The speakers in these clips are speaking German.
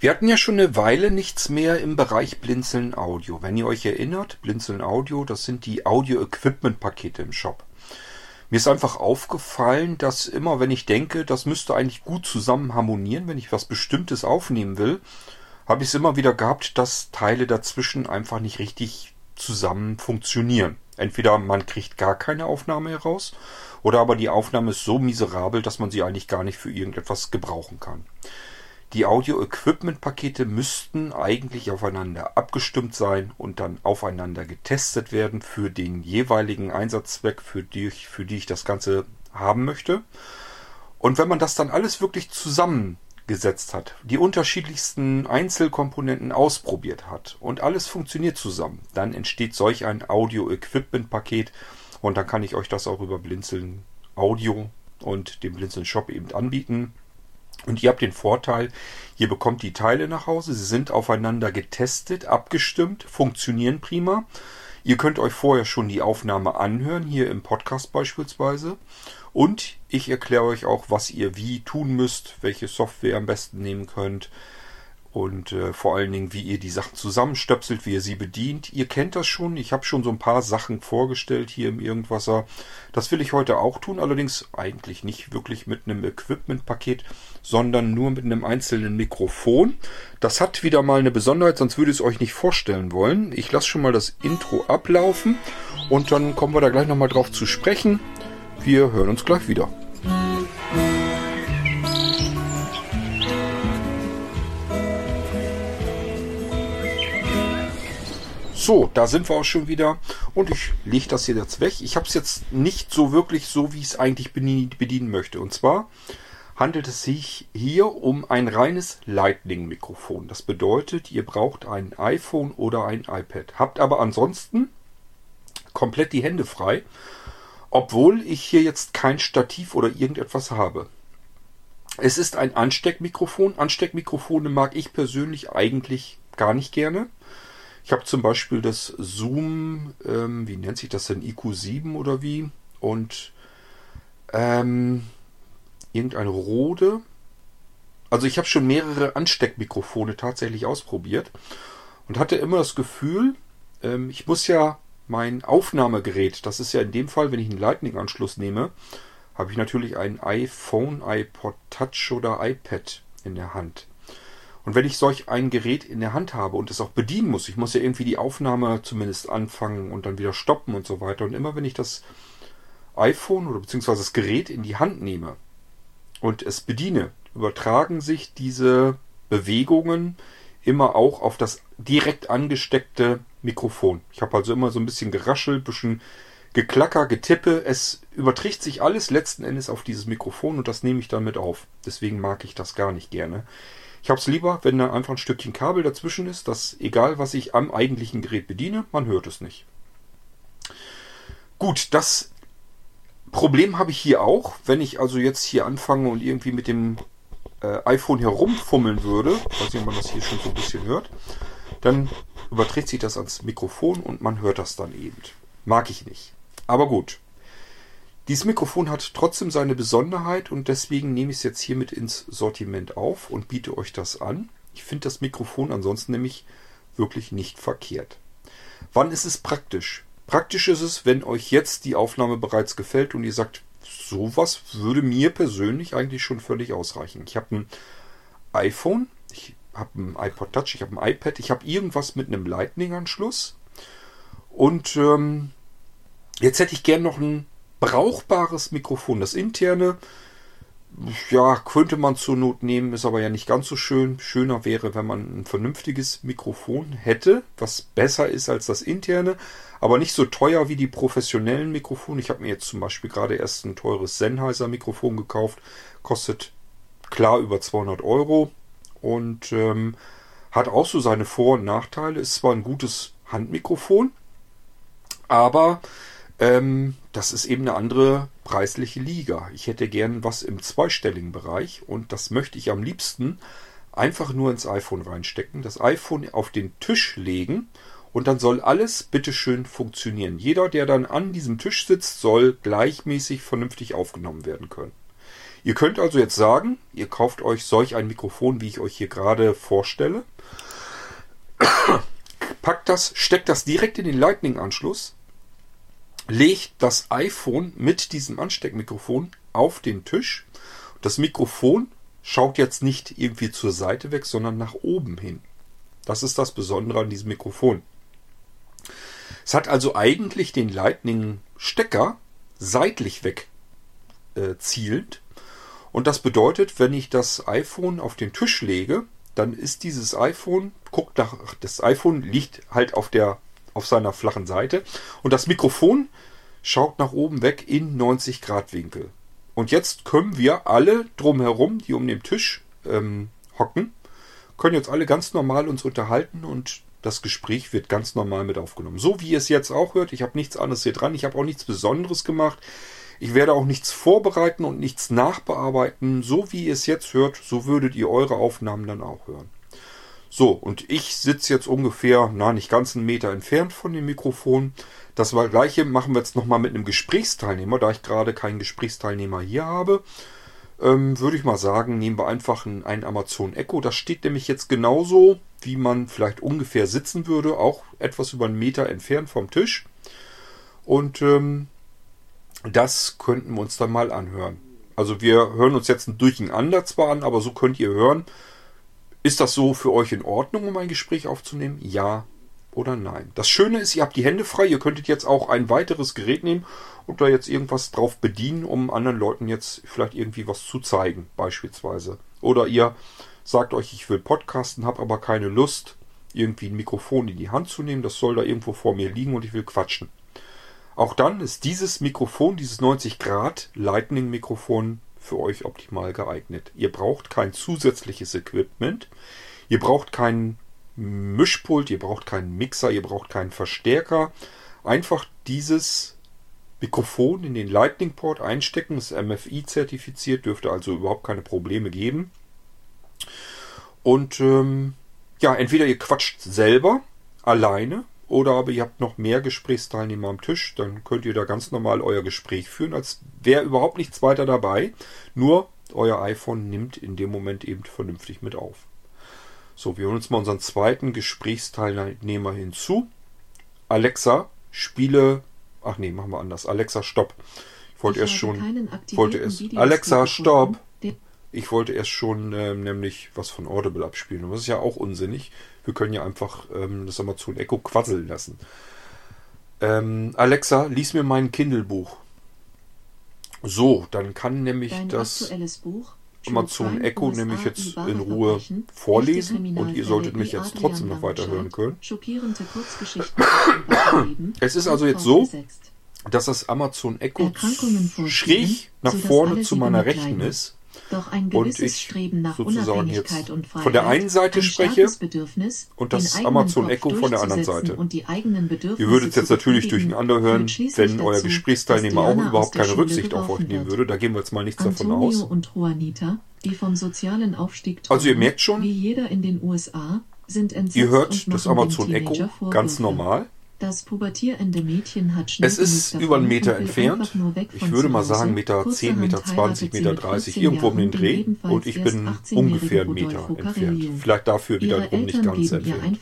Wir hatten ja schon eine Weile nichts mehr im Bereich Blinzeln Audio. Wenn ihr euch erinnert, Blinzeln Audio, das sind die Audio-Equipment-Pakete im Shop. Mir ist einfach aufgefallen, dass immer, wenn ich denke, das müsste eigentlich gut zusammen harmonieren, wenn ich was Bestimmtes aufnehmen will, habe ich es immer wieder gehabt, dass Teile dazwischen einfach nicht richtig zusammen funktionieren. Entweder man kriegt gar keine Aufnahme heraus, oder aber die Aufnahme ist so miserabel, dass man sie eigentlich gar nicht für irgendetwas gebrauchen kann. Die Audio-Equipment-Pakete müssten eigentlich aufeinander abgestimmt sein und dann aufeinander getestet werden für den jeweiligen Einsatzzweck, für die, ich, für die ich das Ganze haben möchte. Und wenn man das dann alles wirklich zusammengesetzt hat, die unterschiedlichsten Einzelkomponenten ausprobiert hat und alles funktioniert zusammen, dann entsteht solch ein Audio-Equipment-Paket und dann kann ich euch das auch über Blinzeln Audio und dem Blinzeln Shop eben anbieten. Und ihr habt den Vorteil, ihr bekommt die Teile nach Hause, sie sind aufeinander getestet, abgestimmt, funktionieren prima. Ihr könnt euch vorher schon die Aufnahme anhören, hier im Podcast beispielsweise. Und ich erkläre euch auch, was ihr wie tun müsst, welche Software am besten nehmen könnt, und äh, vor allen Dingen, wie ihr die Sachen zusammenstöpselt, wie ihr sie bedient. Ihr kennt das schon. Ich habe schon so ein paar Sachen vorgestellt hier im Irgendwasser. Das will ich heute auch tun, allerdings eigentlich nicht wirklich mit einem Equipment-Paket, sondern nur mit einem einzelnen Mikrofon. Das hat wieder mal eine Besonderheit, sonst würde ich es euch nicht vorstellen wollen. Ich lasse schon mal das Intro ablaufen und dann kommen wir da gleich nochmal drauf zu sprechen. Wir hören uns gleich wieder. So, da sind wir auch schon wieder. Und ich lege das hier jetzt weg. Ich habe es jetzt nicht so wirklich so, wie ich es eigentlich bedienen möchte. Und zwar handelt es sich hier um ein reines Lightning-Mikrofon. Das bedeutet, ihr braucht ein iPhone oder ein iPad. Habt aber ansonsten komplett die Hände frei, obwohl ich hier jetzt kein Stativ oder irgendetwas habe. Es ist ein Ansteckmikrofon. Ansteckmikrofone mag ich persönlich eigentlich gar nicht gerne. Ich habe zum Beispiel das Zoom, ähm, wie nennt sich das denn, IQ7 oder wie? Und ähm, irgendein Rode. Also ich habe schon mehrere Ansteckmikrofone tatsächlich ausprobiert und hatte immer das Gefühl, ähm, ich muss ja mein Aufnahmegerät, das ist ja in dem Fall, wenn ich einen Lightning-Anschluss nehme, habe ich natürlich ein iPhone, iPod Touch oder iPad in der Hand. Und wenn ich solch ein Gerät in der Hand habe und es auch bedienen muss, ich muss ja irgendwie die Aufnahme zumindest anfangen und dann wieder stoppen und so weiter. Und immer wenn ich das iPhone oder beziehungsweise das Gerät in die Hand nehme und es bediene, übertragen sich diese Bewegungen immer auch auf das direkt angesteckte Mikrofon. Ich habe also immer so ein bisschen geraschelt, bisschen Geklacker, Getippe. Es überträgt sich alles letzten Endes auf dieses Mikrofon und das nehme ich dann mit auf. Deswegen mag ich das gar nicht gerne. Ich habe es lieber, wenn da einfach ein Stückchen Kabel dazwischen ist, dass egal was ich am eigentlichen Gerät bediene, man hört es nicht. Gut, das Problem habe ich hier auch. Wenn ich also jetzt hier anfange und irgendwie mit dem äh, iPhone herumfummeln würde, weiß nicht, ob man das hier schon so ein bisschen hört, dann überträgt sich das ans Mikrofon und man hört das dann eben. Mag ich nicht. Aber gut. Dieses Mikrofon hat trotzdem seine Besonderheit und deswegen nehme ich es jetzt hiermit ins Sortiment auf und biete euch das an. Ich finde das Mikrofon ansonsten nämlich wirklich nicht verkehrt. Wann ist es praktisch? Praktisch ist es, wenn euch jetzt die Aufnahme bereits gefällt und ihr sagt, sowas würde mir persönlich eigentlich schon völlig ausreichen. Ich habe ein iPhone, ich habe ein iPod Touch, ich habe ein iPad, ich habe irgendwas mit einem Lightning-Anschluss und ähm, jetzt hätte ich gern noch ein brauchbares Mikrofon. Das interne, ja, könnte man zur Not nehmen, ist aber ja nicht ganz so schön. Schöner wäre, wenn man ein vernünftiges Mikrofon hätte, was besser ist als das interne, aber nicht so teuer wie die professionellen Mikrofone. Ich habe mir jetzt zum Beispiel gerade erst ein teures Sennheiser Mikrofon gekauft, kostet klar über 200 Euro und ähm, hat auch so seine Vor- und Nachteile. Ist zwar ein gutes Handmikrofon, aber ähm, das ist eben eine andere preisliche Liga. Ich hätte gern was im zweistelligen Bereich und das möchte ich am liebsten einfach nur ins iPhone reinstecken, das iPhone auf den Tisch legen und dann soll alles bitteschön funktionieren. Jeder, der dann an diesem Tisch sitzt, soll gleichmäßig vernünftig aufgenommen werden können. Ihr könnt also jetzt sagen, ihr kauft euch solch ein Mikrofon, wie ich euch hier gerade vorstelle. Packt das, steckt das direkt in den Lightning-Anschluss, legt das iPhone mit diesem Ansteckmikrofon auf den Tisch. Das Mikrofon schaut jetzt nicht irgendwie zur Seite weg, sondern nach oben hin. Das ist das Besondere an diesem Mikrofon. Es hat also eigentlich den Lightning-Stecker seitlich weg äh, zielend. Und das bedeutet, wenn ich das iPhone auf den Tisch lege, dann ist dieses iPhone, guckt nach, das iPhone liegt halt auf der, auf seiner flachen Seite und das Mikrofon schaut nach oben weg in 90 Grad Winkel. Und jetzt können wir alle drumherum, die um den Tisch ähm, hocken, können jetzt alle ganz normal uns unterhalten und das Gespräch wird ganz normal mit aufgenommen. So wie ihr es jetzt auch hört. Ich habe nichts anderes hier dran. Ich habe auch nichts Besonderes gemacht. Ich werde auch nichts vorbereiten und nichts nachbearbeiten. So wie ihr es jetzt hört, so würdet ihr eure Aufnahmen dann auch hören. So, und ich sitze jetzt ungefähr, na, nicht ganz einen Meter entfernt von dem Mikrofon. Das gleiche machen wir jetzt nochmal mit einem Gesprächsteilnehmer, da ich gerade keinen Gesprächsteilnehmer hier habe ähm, würde ich mal sagen, nehmen wir einfach ein, ein Amazon Echo. Das steht nämlich jetzt genauso, wie man vielleicht ungefähr sitzen würde, auch etwas über einen Meter entfernt vom Tisch. Und ähm, das könnten wir uns dann mal anhören. Also wir hören uns jetzt ein Durcheinander zwar an, aber so könnt ihr hören. Ist das so für euch in Ordnung, um ein Gespräch aufzunehmen? Ja oder nein. Das Schöne ist, ihr habt die Hände frei. Ihr könntet jetzt auch ein weiteres Gerät nehmen und da jetzt irgendwas drauf bedienen, um anderen Leuten jetzt vielleicht irgendwie was zu zeigen, beispielsweise. Oder ihr sagt euch, ich will podcasten, habe aber keine Lust, irgendwie ein Mikrofon in die Hand zu nehmen. Das soll da irgendwo vor mir liegen und ich will quatschen. Auch dann ist dieses Mikrofon, dieses 90 Grad Lightning Mikrofon für euch optimal geeignet. Ihr braucht kein zusätzliches Equipment. Ihr braucht keinen Mischpult, ihr braucht keinen Mixer, ihr braucht keinen Verstärker. Einfach dieses Mikrofon in den Lightning Port einstecken, ist MFI zertifiziert, dürfte also überhaupt keine Probleme geben. Und ähm, ja, entweder ihr quatscht selber alleine oder aber ihr habt noch mehr Gesprächsteilnehmer am Tisch, dann könnt ihr da ganz normal euer Gespräch führen, als wäre überhaupt nichts weiter dabei. Nur euer iPhone nimmt in dem Moment eben vernünftig mit auf. So, wir holen uns mal unseren zweiten Gesprächsteilnehmer hinzu. Alexa, spiele Ach nee, machen wir anders. Alexa, stopp. Ich wollte ich erst schon. Wollte erst, Alexa, stopp. Ich wollte erst schon ähm, nämlich was von Audible abspielen. Und das ist ja auch unsinnig. Wir können ja einfach ähm, das Amazon Echo quasseln lassen. Ähm, Alexa, lies mir mein Kindle-Buch. So, dann kann nämlich Dein das. Amazon Echo nämlich jetzt in Ruhe vorlesen und ihr solltet mich jetzt trotzdem noch weiterhören können. Es ist also jetzt so, dass das Amazon Echo schräg nach vorne zu meiner Rechten ist doch ein gewisses und ich Streben nach Unabhängigkeit und Freiheit, von der einen Seite spreche und das Amazon Echo von der anderen Seite. Ihr würdet es jetzt natürlich durcheinander hören, wenn euer Gesprächsteilnehmer auch überhaupt keine Rücksicht auf euch nehmen würde. Da gehen wir jetzt mal nichts Antonio davon aus. Und Juanita, die vom sozialen Aufstieg träumen, also ihr merkt schon, wie jeder in den USA, sind ihr hört das Amazon Echo ganz normal. Das pubertierende Mädchen hat schnell Es ist über einen Meter entfernt. Ich würde mal sagen Meter 10, Meter 20, Meter 30, irgendwo um den Dreh. Und ich bin ungefähr einen Meter entfernt. Vielleicht dafür wiederum nicht ganz entfernt.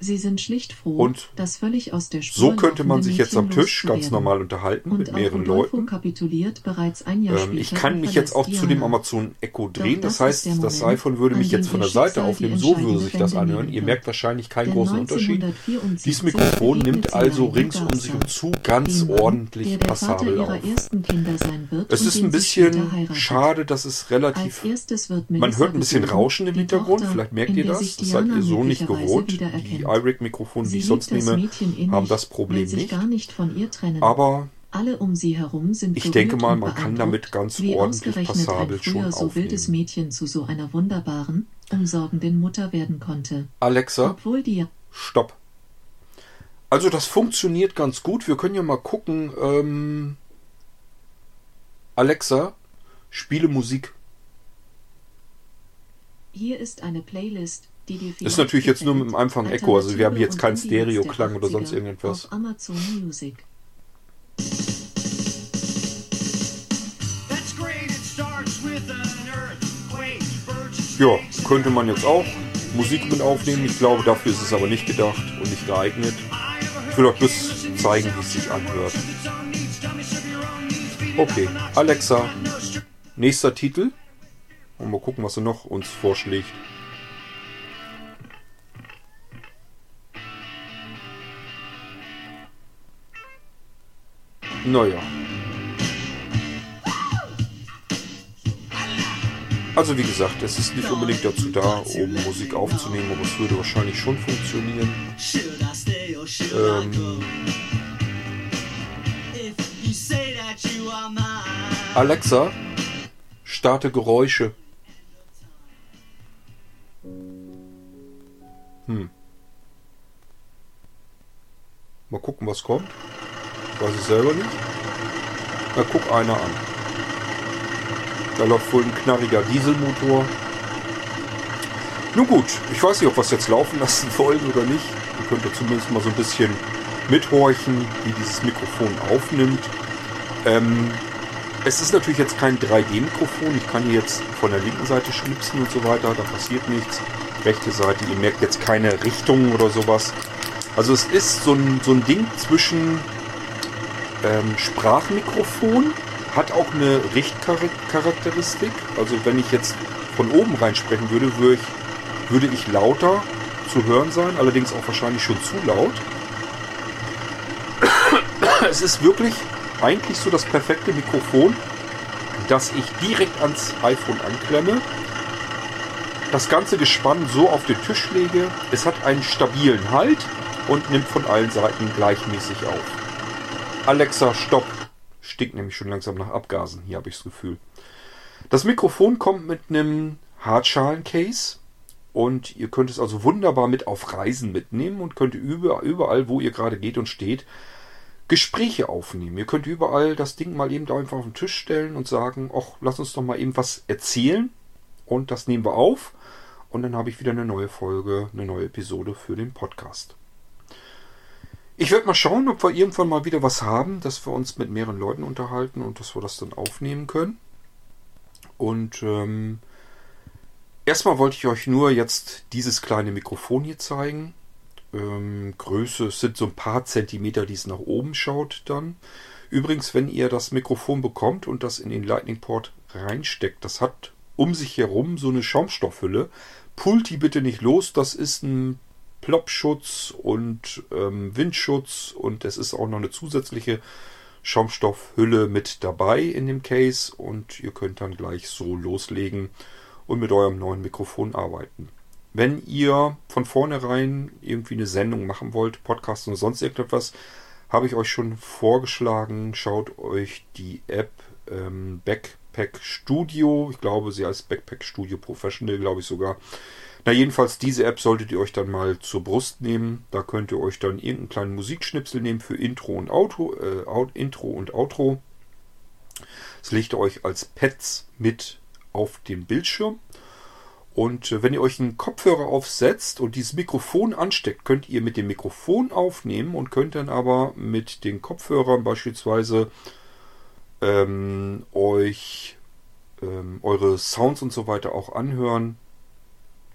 Sie sind schlicht froh, und dass völlig aus der Spur so könnte man sich jetzt am Tisch ganz normal unterhalten und mit mehreren Leuten. Kapituliert bereits ein Jahr ähm, ich kann mich jetzt auch Diana. zu dem Amazon Echo drehen. Das, das heißt, das iPhone würde mich jetzt von der Seite aufnehmen. So würde sich das anhören. Ihr merkt wahrscheinlich keinen großen Unterschied. Dieses Mikrofon nimmt also rings um sich und zu ganz ordentlich passabel auf. Es ist ein bisschen schade, dass es relativ... Man hört ein bisschen Rauschen im Hintergrund. Vielleicht merkt ihr das. Das seid ihr so nicht gewohnt. Die iRig-Mikrofone, die ich sonst nehme, haben das Problem nicht. Aber um ich denke mal, man kann damit ganz ordentlich passabel schon aufnehmen. so wildes Mädchen zu so einer wunderbaren, umsorgenden Mutter werden konnte. Alexa, stopp. Also das funktioniert ganz gut. Wir können ja mal gucken. Ähm, Alexa, spiele Musik. Hier ist eine Playlist ist natürlich jetzt nur mit dem Anfang Echo, also wir haben jetzt keinen Stereo-Klang oder sonst irgendetwas. Amazon Music. Ja, könnte man jetzt auch Musik mit aufnehmen. Ich glaube, dafür ist es aber nicht gedacht und nicht geeignet. Ich will euch bloß zeigen, wie es sich anhört. Okay, Alexa, nächster Titel. Und mal gucken, was er noch uns vorschlägt. Naja. Also wie gesagt, es ist nicht unbedingt dazu da, um Musik aufzunehmen, aber es würde wahrscheinlich schon funktionieren. Ähm, Alexa, starte Geräusche. Hm. Mal gucken, was kommt. Weiß ich selber nicht. Na, guck einer an. Da läuft wohl ein knarriger Dieselmotor. Nun gut, ich weiß nicht, ob wir es jetzt laufen lassen wollen oder nicht. Ihr könnt ja zumindest mal so ein bisschen mithorchen, wie dieses Mikrofon aufnimmt. Ähm, es ist natürlich jetzt kein 3D-Mikrofon. Ich kann hier jetzt von der linken Seite schnipsen und so weiter. Da passiert nichts. Rechte Seite, ihr merkt jetzt keine Richtung oder sowas. Also es ist so ein, so ein Ding zwischen ähm, Sprachmikrofon, hat auch eine Richtcharakteristik. Also wenn ich jetzt von oben rein sprechen würde, würde ich, würde ich lauter zu hören sein, allerdings auch wahrscheinlich schon zu laut. Es ist wirklich eigentlich so das perfekte Mikrofon, das ich direkt ans iPhone anklemme. Das ganze Gespann so auf den Tisch lege. Es hat einen stabilen Halt und nimmt von allen Seiten gleichmäßig auf. Alexa, stopp! Stinkt nämlich schon langsam nach Abgasen. Hier habe ich das Gefühl. Das Mikrofon kommt mit einem Hartschalen-Case. Und ihr könnt es also wunderbar mit auf Reisen mitnehmen und könnt überall, wo ihr gerade geht und steht, Gespräche aufnehmen. Ihr könnt überall das Ding mal eben da einfach auf den Tisch stellen und sagen, ach, lass uns doch mal eben was erzählen. Und das nehmen wir auf. Und dann habe ich wieder eine neue Folge, eine neue Episode für den Podcast. Ich werde mal schauen, ob wir irgendwann mal wieder was haben, dass wir uns mit mehreren Leuten unterhalten und dass wir das dann aufnehmen können. Und ähm, erstmal wollte ich euch nur jetzt dieses kleine Mikrofon hier zeigen ähm, Größe, es sind so ein paar Zentimeter, die es nach oben schaut dann. Übrigens, wenn ihr das Mikrofon bekommt und das in den Lightning Port reinsteckt, das hat um sich herum so eine Schaumstoffhülle. Pult die bitte nicht los, das ist ein Plopschutz und ähm, Windschutz und es ist auch noch eine zusätzliche Schaumstoffhülle mit dabei in dem Case und ihr könnt dann gleich so loslegen und mit eurem neuen Mikrofon arbeiten. Wenn ihr von vornherein irgendwie eine Sendung machen wollt, Podcast und sonst irgendetwas, habe ich euch schon vorgeschlagen. Schaut euch die App ähm, Backpack Studio, ich glaube, sie heißt Backpack Studio Professional, glaube ich sogar. Na, jedenfalls, diese App solltet ihr euch dann mal zur Brust nehmen. Da könnt ihr euch dann irgendeinen kleinen Musikschnipsel nehmen für Intro und Outro, äh, Intro und Outro. Das legt ihr euch als Pads mit auf den Bildschirm. Und äh, wenn ihr euch einen Kopfhörer aufsetzt und dieses Mikrofon ansteckt, könnt ihr mit dem Mikrofon aufnehmen und könnt dann aber mit den Kopfhörern beispielsweise ähm, euch ähm, eure Sounds und so weiter auch anhören.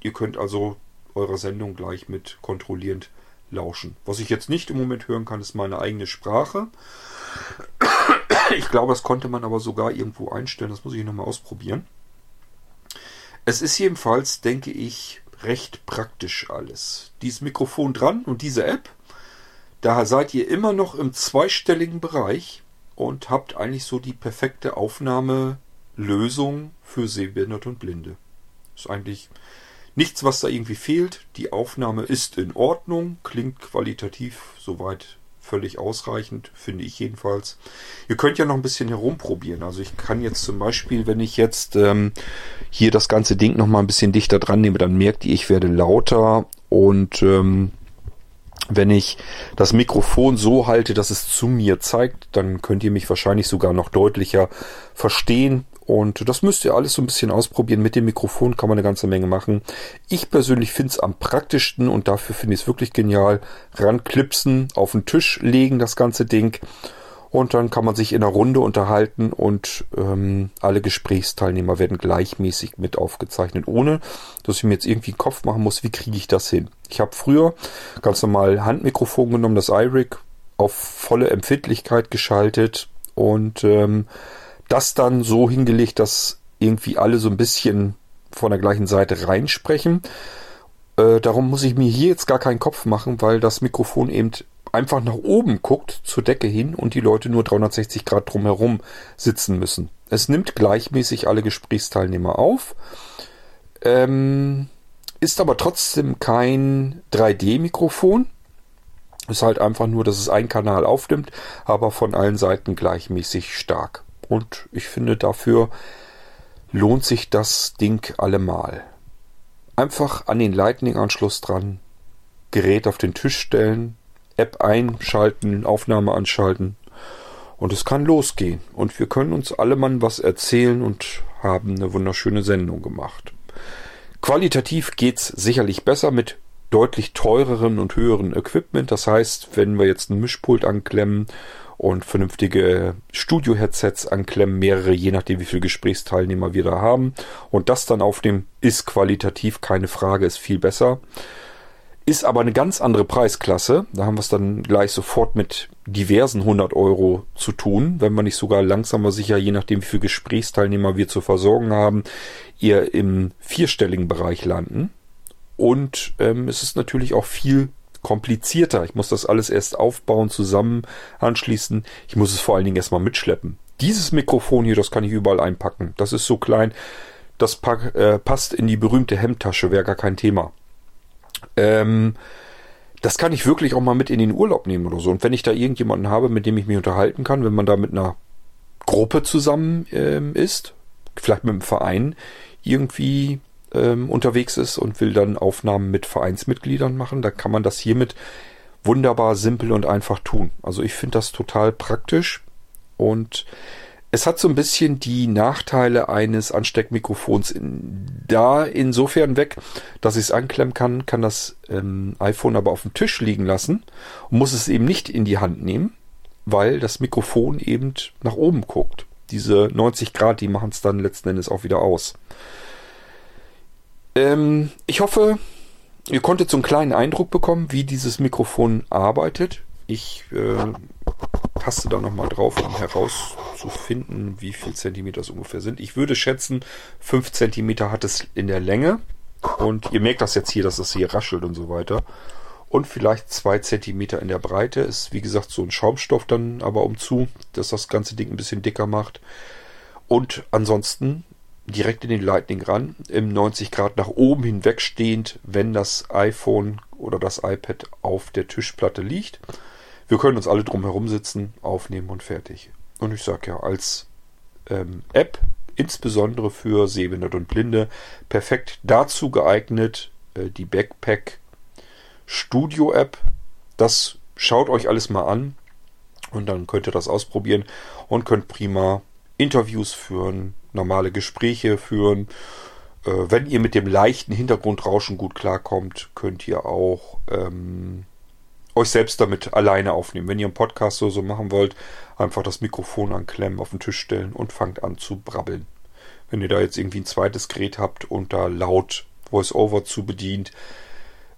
Ihr könnt also eurer Sendung gleich mit kontrollierend lauschen. Was ich jetzt nicht im Moment hören kann, ist meine eigene Sprache. Ich glaube, das konnte man aber sogar irgendwo einstellen. Das muss ich nochmal ausprobieren. Es ist jedenfalls, denke ich, recht praktisch alles. Dieses Mikrofon dran und diese App, da seid ihr immer noch im zweistelligen Bereich und habt eigentlich so die perfekte Aufnahmelösung für Sehbehinderte und Blinde. Ist eigentlich nichts, was da irgendwie fehlt. Die Aufnahme ist in Ordnung, klingt qualitativ soweit völlig ausreichend, finde ich jedenfalls. Ihr könnt ja noch ein bisschen herumprobieren. Also ich kann jetzt zum Beispiel, wenn ich jetzt ähm, hier das ganze Ding noch mal ein bisschen dichter dran nehme, dann merkt ihr, ich werde lauter und ähm, wenn ich das Mikrofon so halte, dass es zu mir zeigt, dann könnt ihr mich wahrscheinlich sogar noch deutlicher verstehen. Und das müsst ihr alles so ein bisschen ausprobieren. Mit dem Mikrofon kann man eine ganze Menge machen. Ich persönlich finde es am praktischsten und dafür finde ich es wirklich genial. Ranklipsen, auf den Tisch legen das ganze Ding Und dann kann man sich in einer Runde unterhalten und ähm, alle Gesprächsteilnehmer werden gleichmäßig mit aufgezeichnet, ohne dass ich mir jetzt irgendwie einen Kopf machen muss, wie kriege ich das hin. Ich habe früher ganz normal Handmikrofon genommen, das iRig, auf volle Empfindlichkeit geschaltet und ähm, das dann so hingelegt, dass irgendwie alle so ein bisschen von der gleichen Seite reinsprechen. Äh, darum muss ich mir hier jetzt gar keinen Kopf machen, weil das Mikrofon eben einfach nach oben guckt, zur Decke hin und die Leute nur 360 Grad drumherum sitzen müssen. Es nimmt gleichmäßig alle Gesprächsteilnehmer auf, ähm, ist aber trotzdem kein 3D-Mikrofon. Ist halt einfach nur, dass es einen Kanal aufnimmt, aber von allen Seiten gleichmäßig stark. Und ich finde, dafür lohnt sich das Ding allemal. Einfach an den Lightning-Anschluss dran, Gerät auf den Tisch stellen, App einschalten, Aufnahme anschalten und es kann losgehen. Und wir können uns alle was erzählen und haben eine wunderschöne Sendung gemacht. Qualitativ geht's sicherlich besser mit deutlich teureren und höheren Equipment. Das heißt, wenn wir jetzt ein Mischpult anklemmen und vernünftige Studio-Headsets anklemmen, mehrere, je nachdem wie viele Gesprächsteilnehmer wir da haben, und das dann aufnehmen, ist qualitativ keine Frage, ist viel besser. Ist aber eine ganz andere Preisklasse. Da haben wir es dann gleich sofort mit diversen 100 Euro zu tun, wenn wir nicht sogar langsamer sicher, je nachdem wie viele Gesprächsteilnehmer wir zu versorgen haben, eher im vierstelligen Bereich landen. Und ähm, es ist natürlich auch viel komplizierter. Ich muss das alles erst aufbauen, zusammen anschließen. Ich muss es vor allen Dingen erstmal mitschleppen. Dieses Mikrofon hier, das kann ich überall einpacken. Das ist so klein, das pack, äh, passt in die berühmte Hemdtasche, wäre gar kein Thema. Ähm, das kann ich wirklich auch mal mit in den Urlaub nehmen oder so. Und wenn ich da irgendjemanden habe, mit dem ich mich unterhalten kann, wenn man da mit einer Gruppe zusammen ähm, ist, vielleicht mit einem Verein irgendwie ähm, unterwegs ist und will dann Aufnahmen mit Vereinsmitgliedern machen, dann kann man das hiermit wunderbar simpel und einfach tun. Also ich finde das total praktisch und es hat so ein bisschen die Nachteile eines Ansteckmikrofons in, da insofern weg, dass ich es anklemmen kann, kann das ähm, iPhone aber auf dem Tisch liegen lassen und muss es eben nicht in die Hand nehmen, weil das Mikrofon eben nach oben guckt. Diese 90 Grad, die machen es dann letzten Endes auch wieder aus. Ähm, ich hoffe, ihr konntet so einen kleinen Eindruck bekommen, wie dieses Mikrofon arbeitet. Ich äh, taste da nochmal drauf, um herauszufinden, wie viel Zentimeter es ungefähr sind. Ich würde schätzen, 5 Zentimeter hat es in der Länge. Und ihr merkt das jetzt hier, dass es hier raschelt und so weiter. Und vielleicht 2 Zentimeter in der Breite. Ist wie gesagt so ein Schaumstoff dann aber umzu, dass das ganze Ding ein bisschen dicker macht. Und ansonsten direkt in den Lightning ran, im 90 Grad nach oben hinweg stehend, wenn das iPhone oder das iPad auf der Tischplatte liegt. Wir können uns alle drum herum sitzen, aufnehmen und fertig. Und ich sage ja, als ähm, App, insbesondere für Sehbehinderte und Blinde, perfekt dazu geeignet, äh, die Backpack Studio App. Das schaut euch alles mal an und dann könnt ihr das ausprobieren und könnt prima Interviews führen, normale Gespräche führen. Äh, wenn ihr mit dem leichten Hintergrundrauschen gut klarkommt, könnt ihr auch ähm, euch selbst damit alleine aufnehmen. Wenn ihr einen Podcast so, so machen wollt, einfach das Mikrofon anklemmen, auf den Tisch stellen und fangt an zu brabbeln. Wenn ihr da jetzt irgendwie ein zweites Gerät habt und da laut Voice-Over zu bedient,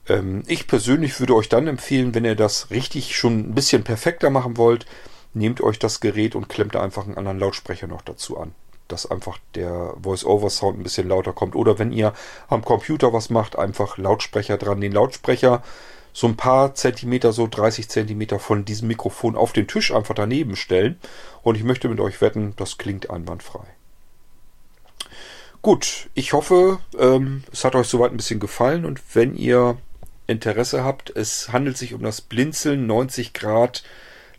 ähm, ich persönlich würde euch dann empfehlen, wenn ihr das richtig schon ein bisschen perfekter machen wollt, nehmt euch das Gerät und klemmt da einfach einen anderen Lautsprecher noch dazu an. Dass einfach der Voice-Over-Sound ein bisschen lauter kommt. Oder wenn ihr am Computer was macht, einfach Lautsprecher dran. Den Lautsprecher so ein paar Zentimeter, so 30 Zentimeter von diesem Mikrofon auf den Tisch einfach daneben stellen. Und ich möchte mit euch wetten, das klingt einwandfrei. Gut, ich hoffe, ähm, es hat euch soweit ein bisschen gefallen und wenn ihr Interesse habt, es handelt sich um das Blinzeln 90 Grad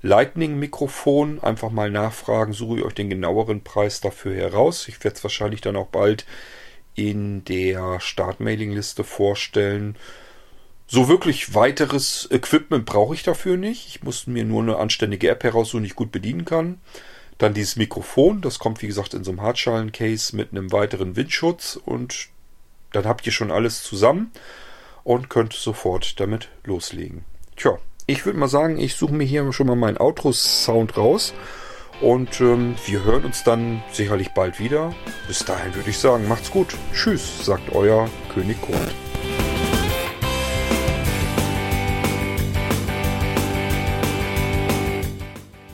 Lightning Mikrofon. Einfach mal nachfragen, suche ich euch den genaueren Preis dafür heraus. Ich werde es wahrscheinlich dann auch bald in der Startmailingliste vorstellen. So wirklich weiteres Equipment brauche ich dafür nicht. Ich muss mir nur eine anständige App heraussuchen, die ich gut bedienen kann. Dann dieses Mikrofon, das kommt wie gesagt in so einem Hartschalen-Case mit einem weiteren Windschutz und dann habt ihr schon alles zusammen und könnt sofort damit loslegen. Tja, Ich würde mal sagen, ich suche mir hier schon mal meinen Outro-Sound raus. Und ähm, wir hören uns dann sicherlich bald wieder. Bis dahin würde ich sagen, macht's gut. Tschüss, sagt euer König Kurt.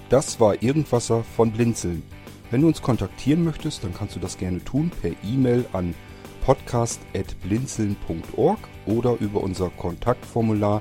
Das war Irgendwasser von Blinzeln. Wenn du uns kontaktieren möchtest, dann kannst du das gerne tun per E-Mail an podcast.blinzeln.org oder über unser Kontaktformular